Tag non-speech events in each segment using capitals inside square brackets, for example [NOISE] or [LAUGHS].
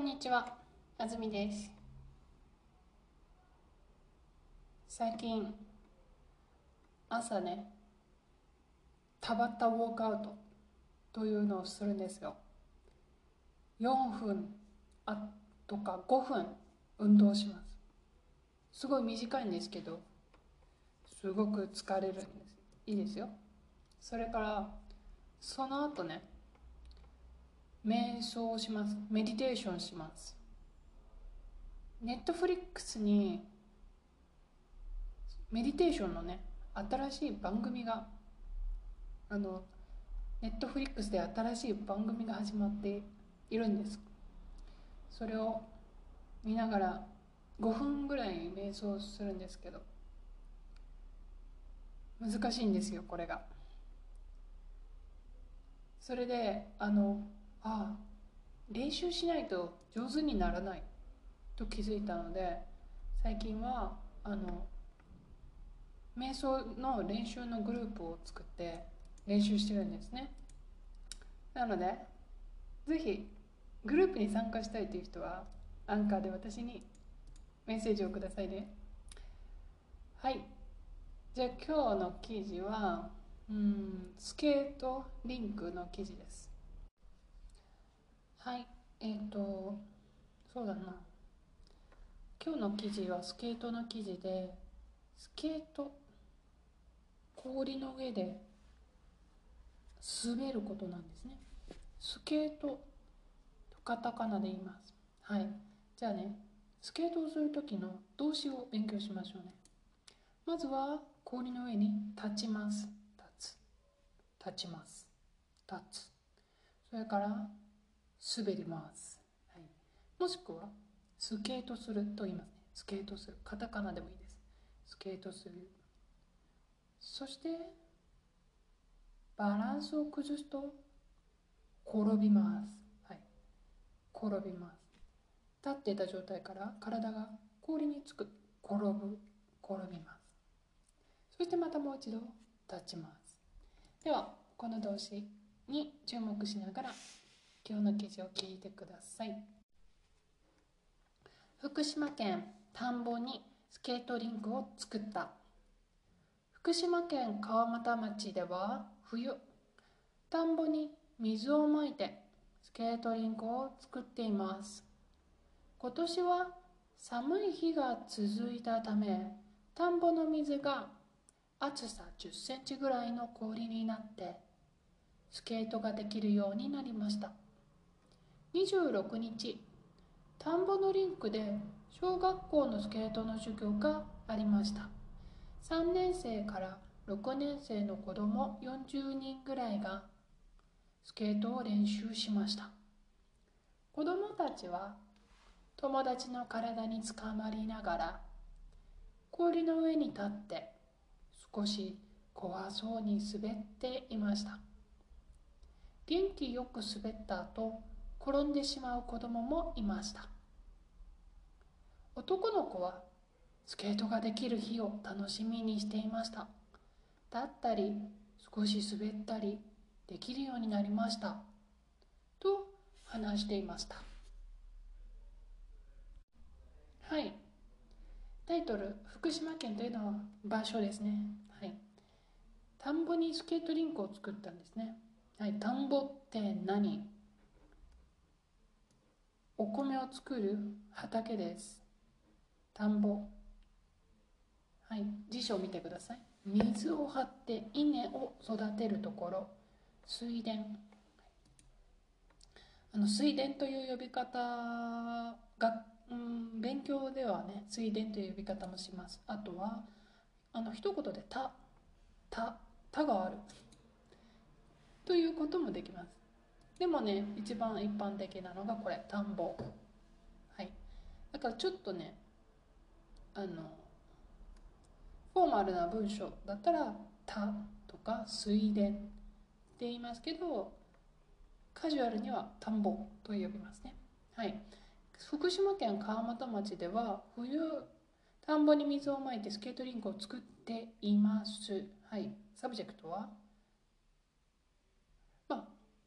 んにちは、あずみです。最近、朝ね、タバタウォークアウトというのをするんですよ。4分あとか5分運動します。すごい短いんですけど、すごく疲れるんです。いいですよ。それから、その後ね、瞑想します。メディテーションします。ネットフリックスにメディテーションのね新しい番組があのネットフリックスで新しい番組が始まっているんです。それを見ながら5分ぐらい瞑想するんですけど難しいんですよこれが。それであのああ練習しないと上手にならないと気づいたので最近はあの瞑想の練習のグループを作って練習してるんですね。なのでぜひグループに参加したいという人はアンカーで私にメッセージをくださいね。はい。じゃあ今日の記事はうんスケートリンクの記事です。はい、えっ、ー、と、そうだな。今日の記事はスケートの記事で、スケート、氷の上で滑ることなんですね。スケートとカタカナで言います。はい。じゃあね、スケートをする時の動詞を勉強しましょうね。まずは氷の上に立ちます。立つ。立ちます。立つ。それから滑ります、はい、もしくはスケートすると言いますね。スケートする。カタカナでもいいです。スケートする。そしてバランスを崩すと転びます、はい、転びます。立っていた状態から体が氷につく。転ぶ。転びます。そしてまたもう一度立ちます。ではこの動詞に注目しながら今日の記事を聞いてください。福島県田んぼにスケートリンクを作った。福島県川俣町では冬田んぼに水をまいてスケートリンクを作っています。今年は寒い日が続いたため田んぼの水が厚さ10センチぐらいの氷になってスケートができるようになりました。26日。田んぼのリンクで小学校のスケートの授業がありました。3年生から6年生の子ども40人ぐらいがスケートを練習しました。子どもたちは友達の体につかまりながら氷の上に立って少し怖そうに滑っていました。元気よく滑った後転んでしまう子供もいました。男の子はスケートができる日を楽しみにしていました。だったり少し滑ったりできるようになりました。と話していました。はい。タイトル「福島県」というのは場所ですね。はい。田んぼにスケートリンクを作ったんですね。はい。田んぼって何？お米を作る畑です。田んぼ。はい。辞書を見てください。水を張って稲を育てるところ。水田。あの水田という呼び方が、うん、勉強ではね水田という呼び方もします。あとはあの一言で「田」「田」「田がある」ということもできます。でもね一番一般的なのがこれ田んぼはい。だからちょっとねあのフォーマルな文章だったら「田」とか「水田」って言いますけどカジュアルには田んぼと呼びますね。はい。福島県川俣町では冬田んぼに水をまいてスケートリンクを作っています。はい。 subject は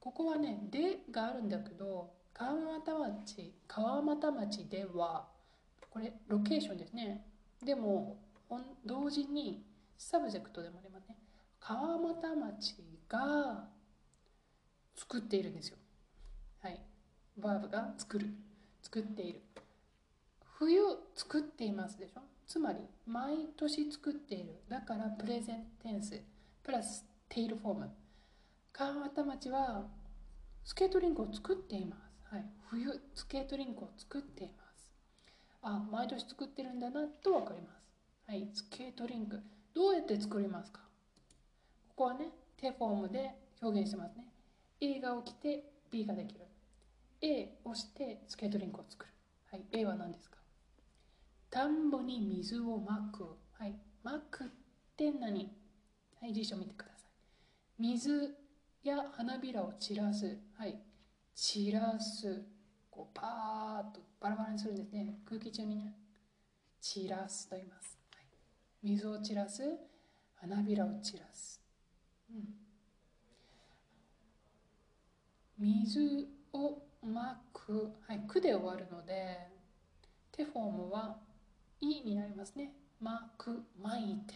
ここはね「で」があるんだけど川俣町川俣町ではこれ location ですね。でも同時に subject でもありますね。川俣町が作っているんですよ。はい。バーブが作る。作っている。冬作っていますでしょ？つまり毎年作っている。だから present tenseプラステイルフォーム。川俣町はスケートリンクを作っています、はい、冬スケートリンクを作っています。あ毎年作ってるんだなと分かります。はい。スケートリンク。どうやって作りますか？ここはね手フォームで表現してますね。A が起きて B ができる。A をしてスケートリンクを作る。はい。A は何ですか？田んぼに水をまく。はい。まくって何？はい。辞書見てください。水や花びらを散らす。はい。散らす。こうパーッとバラバラにするんですね。空気中にね。散らすと言います、はい、水を散らす。花びらを散らす、うん、水をまくはい「く」で終わるので手フォームは「い」になりますね。まくまいて。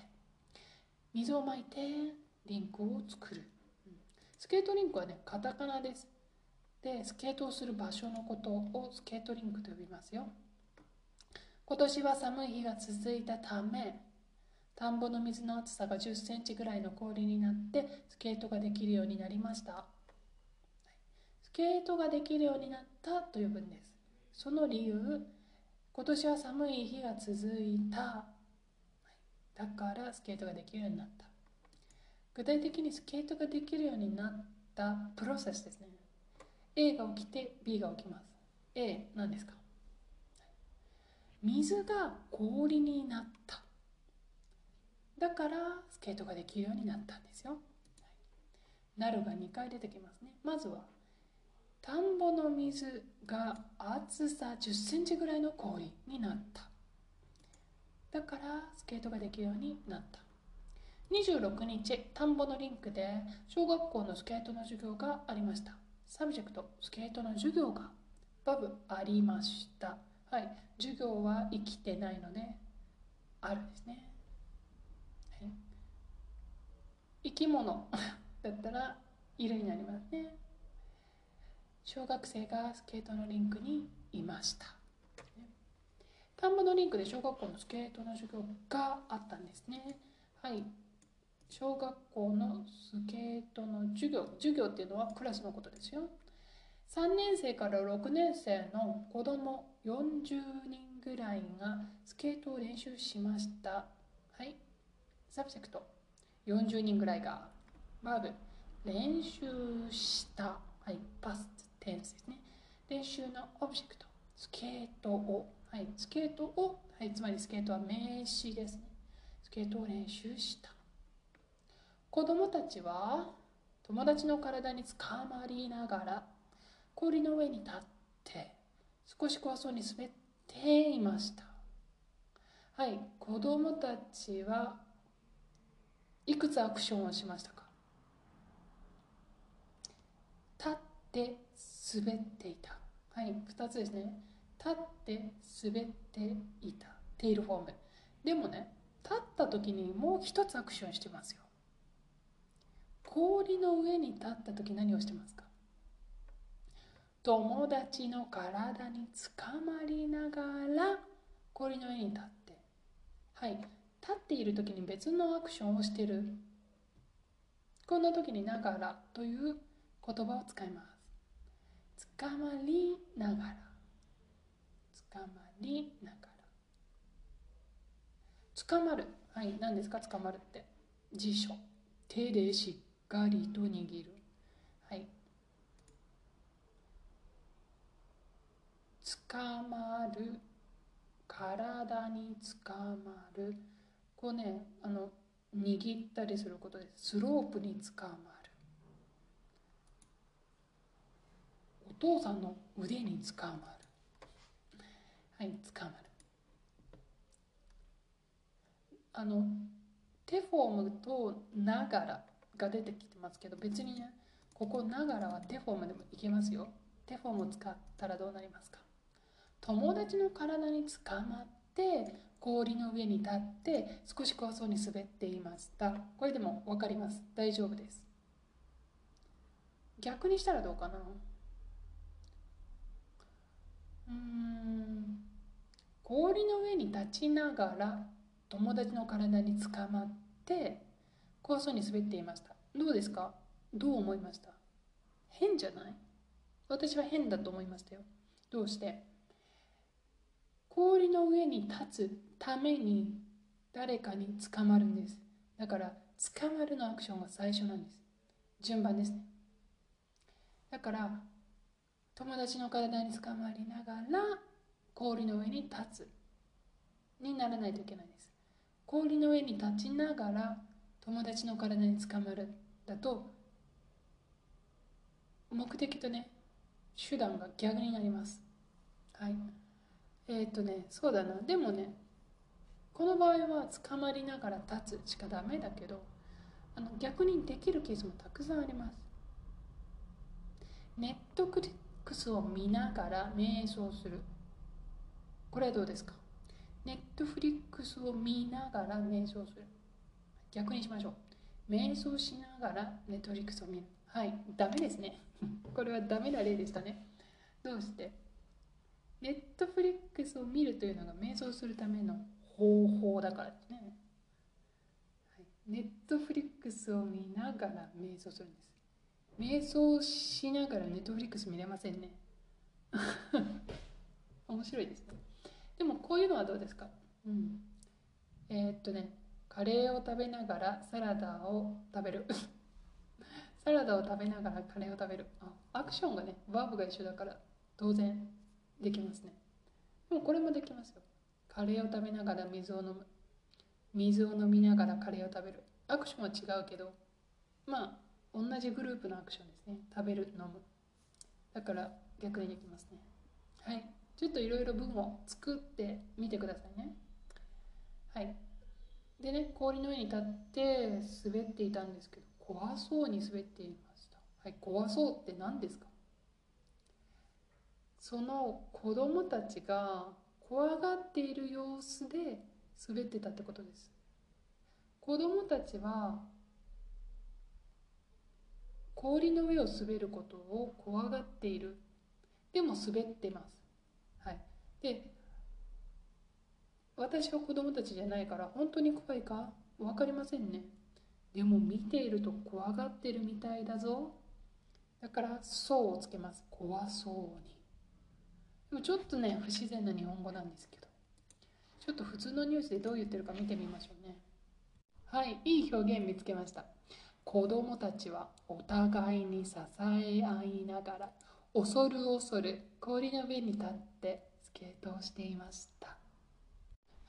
水をまいてリンクを作る。スケートリンクはねカタカナです。でスケートをする場所のことをスケートリンクと呼びますよ。今年は寒い日が続いたため田んぼの水の厚さが1 0センチぐらいの氷になってスケートができるようになりました。スケートができるようになったと呼ぶんです。その理由今年は寒い日が続いた。だからスケートができるようになった。具体的にスケートができるようになったプロセスですね。A が起きて B が起きます。A 何ですか？水が氷になった。だからスケートができるようになったんですよ。なるが2回出てきますね。まずは田んぼの水が厚さ1 0センチぐらいの氷になった。だからスケートができるようになった。26日田んぼのリンクで小学校のスケートの授業がありました。 subject スケートの授業がバブありました。はい。授業は生きてないのであるんですね、はい、生き物 [LAUGHS] だったらいるになりますね。小学生がスケートのリンクにいました。田んぼのリンクで小学校のスケートの授業があったんですね。はい。小学校のスケートの授業授業っていうのはクラスのことですよ。3年生から6年生の子供40人ぐらいがスケートを練習しました。はい。 subject。40人ぐらいがバーブ練習した。はい。 past tense ですね。練習の object。スケートを。はい。スケートを。はい。つまりスケートは名詞ですね。スケートを練習した。子供たちは友達の体につかまりながら氷の上に立って少し怖そうに滑っていました。はい子供たちはいくつアクションをしましたか？立って滑っていた。はい2つですね。立って滑っていた。テイルフォーム。でもね立った時にもう一つアクションしてますよ。氷の上に立った時何をしてますか？友達の体につかまりながら氷の上に立って。はい。立っている時に別のアクションをしてる。こんな時に「ながら」という言葉を使います。つかまりながら。つかまりながら。つかまる。はい。何ですか？つかまるって。辞書。手でしっかりと握る。はい。つかまる。体につかまる。こうねあの握ったりすることでスロープにつかまる。お父さんの腕につかまる。はいつかまる。あの手フォームとながらが出てきてますけど別にねここながらは手フォームでもいけますよ。手フォームを使ったらどうなりますか？友達の体につかまって氷の上に立って少し怖そうに滑っていました。これでも分かります。大丈夫です。逆にしたらどうかな？うーん。氷の上に立ちながら友達の体につかまって怖そうに滑っていました。どうですか？どう思いました？変じゃない？私は変だと思いましたよ。どうして？氷の上に立つために誰かに捕まるんです。だから捕まるのアクションが最初なんです。順番ですね。だから友達の体に捕まりながら氷の上に立つにならないといけないです。氷の上に立ちながら友達の体に捕まるだと目的とね手段が逆になります。はい。えー、っとねそうだな。でもねこの場合は捕まりながら立つしかダメだけどあの逆にできるケースもたくさんあります。ネットクリックスを見ながら瞑想する。これはどうですか？ネットフリックスを見ながら瞑想する。逆にしましょう。瞑想しながらネットリックスを見る。はいダメですね。[LAUGHS] これはダメな例でしたね。どうして？ネットフリックスを見るというのが瞑想するための方法だからですね、はい、ネットフリックスを見ながら瞑想するんです。瞑想しながらネットフリックス見れませんね。[LAUGHS] 面白いです。ねでもこういうのはどうですか？うん。えー、っとねカレーを食べながらサラダを食べる。[LAUGHS] サラダを食べながらカレーを食べる。あアクションがねバーブが一緒だから当然できますね。でもこれもできますよ。カレーを食べながら水を飲む。水を飲みながらカレーを食べる。アクションは違うけどまあ同じグループのアクションですね。食べる飲む。だから逆にできますね。はい。ちょっといろいろ文を作ってみてくださいね。はい。でね氷の上に立って滑っていたんですけど怖そうに滑っていました。はい怖そうって何ですか？その子供たちが怖がっている様子で滑ってたってことです。子供たちは氷の上を滑ることを怖がっている。でも滑ってます。はい。で私は子供たちじゃないから本当に怖いか？分かりませんね。でも見ていると怖がってるみたいだぞ。だから「そう」をつけます。怖そうに。でもちょっとね不自然な日本語なんですけど。ちょっと普通のニュースでどう言ってるか見てみましょうね。はいいい表現見つけました。子供たちはお互いに支え合いながら恐る恐る氷の上に立ってスケートをしていました。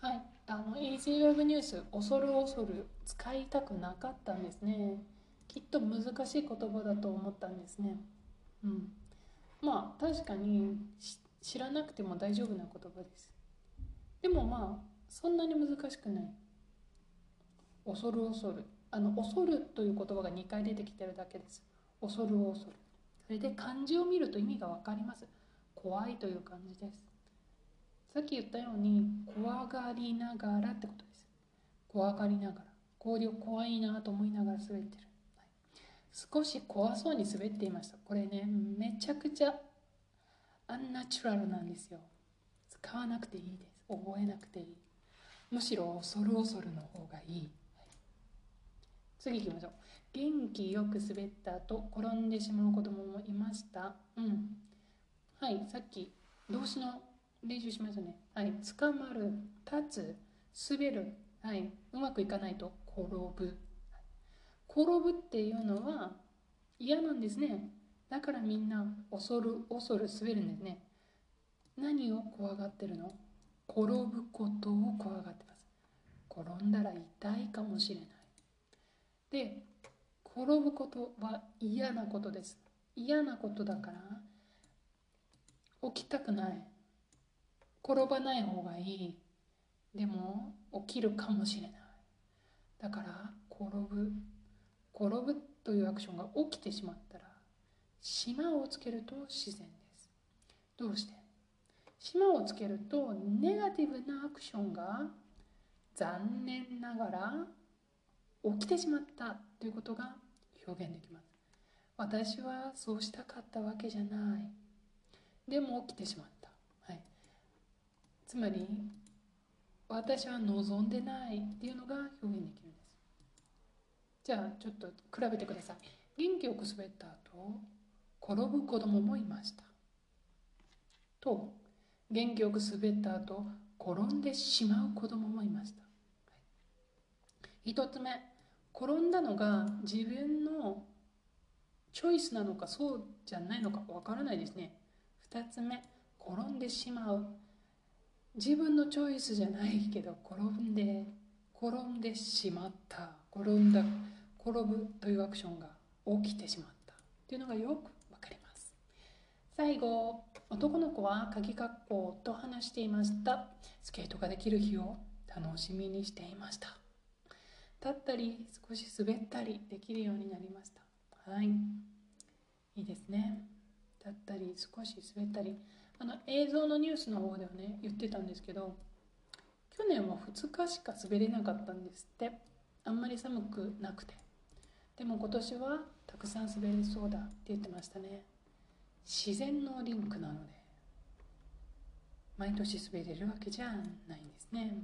はい。あの EasyWeb ニュース恐る恐る使いたくなかったんですね。きっと難しい言葉だと思ったんですね。うん。まあ確かに知らなくても大丈夫な言葉です。でもまあそんなに難しくない。恐る恐る。あの恐るという言葉が2回出てきてるだけです。恐る恐る。それで漢字を見ると意味が分かります。怖いという感じです。さっき言ったように怖がりながらってことです。怖がりながら。氷を怖いなと思いながら滑ってる、はい、少し怖そうに滑っていました。これねめちゃくちゃアンナチュラルなんですよ。使わなくていいです。覚えなくていい。むしろ恐る恐るの方がいい。次行きましょう。元気よく滑った後転んでしまう子供もいました。うん。はいさっき動詞の練習しましたね。はい。捕まる立つ滑る。はい。うまくいかないと。転ぶ。転ぶっていうのは嫌なんですね。だからみんな恐る恐る滑るんですね。何を怖がってるの？転ぶことを怖がってます。転んだら痛いかもしれない。で転ぶことは嫌なことです。嫌なことだから起きたくない。転ばない方がいい。でも起きるかもしれない。だから転ぶ。転ぶというアクションが起きてしまったら島をつけると自然です。どうして？島をつけるとネガティブなアクションが残念ながら起きてしまったということが表現できます。私はそうしたかったわけじゃない。でも起きてしまった、つまり私は望んでないっていうのが表現できるんです。じゃあちょっと比べてください。元気よく滑った後転ぶ子供もいました。と元気よく滑った後転んでしまう子供もいました、一つ目転んだのが自分のチョイスなのかそうじゃないのかわからないですね。2つ目転んでしまう。自分のチョイスじゃないけど転んで転んでしまった。転んだ転ぶというアクションが起きてしまった。というのがよくわかります。最後男の子は鍵括弧と話していました。スケートができる日を楽しみにしていました。立ったり少し滑ったりできるようになりました。はい。いいですね。立ったり少し滑ったりあの映像のニュースの方ではね言ってたんですけど去年は2日しか滑れなかったんですって。あんまり寒くなくて。でも今年はたくさん滑れそうだって言ってましたね。自然のリンクなので。毎年滑れるわけじゃないんですね。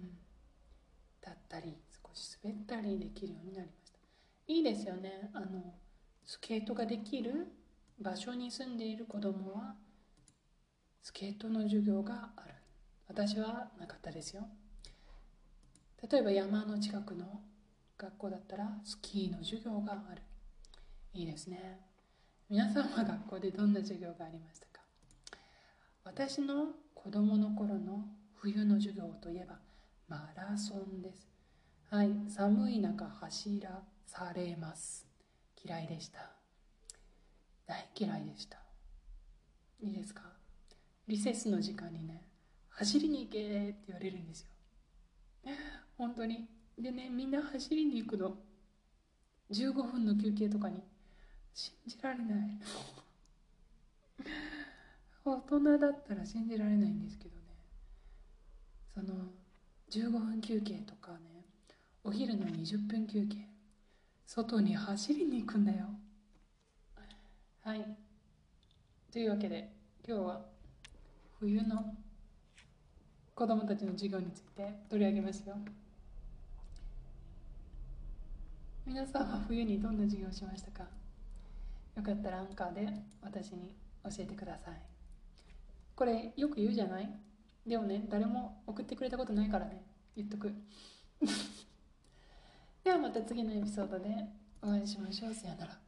うん。立ったり少し滑ったりできるようになりました。いいですよね。あのスケートができる場所に住んでいる子供はスケートの授業がある。私はなかったですよ。例えば山の近くの学校だったらスキーの授業がある。いいですね。皆さんは学校でどんな授業がありましたか？私の子供の頃の冬の授業といえばマラソンです。はい寒い中走らされます。嫌いでした。大嫌いでした。いいですか？リセスの時間にね走りに行けって言われるんですよ。本当に。でねみんな走りに行くの。15分の休憩とかに。信じられない。大人だったら信じられないんですけどね。その15分休憩とかねお昼の20分休憩。外に走りに行くんだよ。はい。というわけで今日は冬の子供たちの授業について取り上げますよ。皆さんは冬にどんな授業をしましたか？よかったらアンカーで私に教えてください。これよく言うじゃない？でもね誰も送ってくれたことないからね。言っとく。[LAUGHS] ではまた次のエピソードでお会いしましょう。さよなら。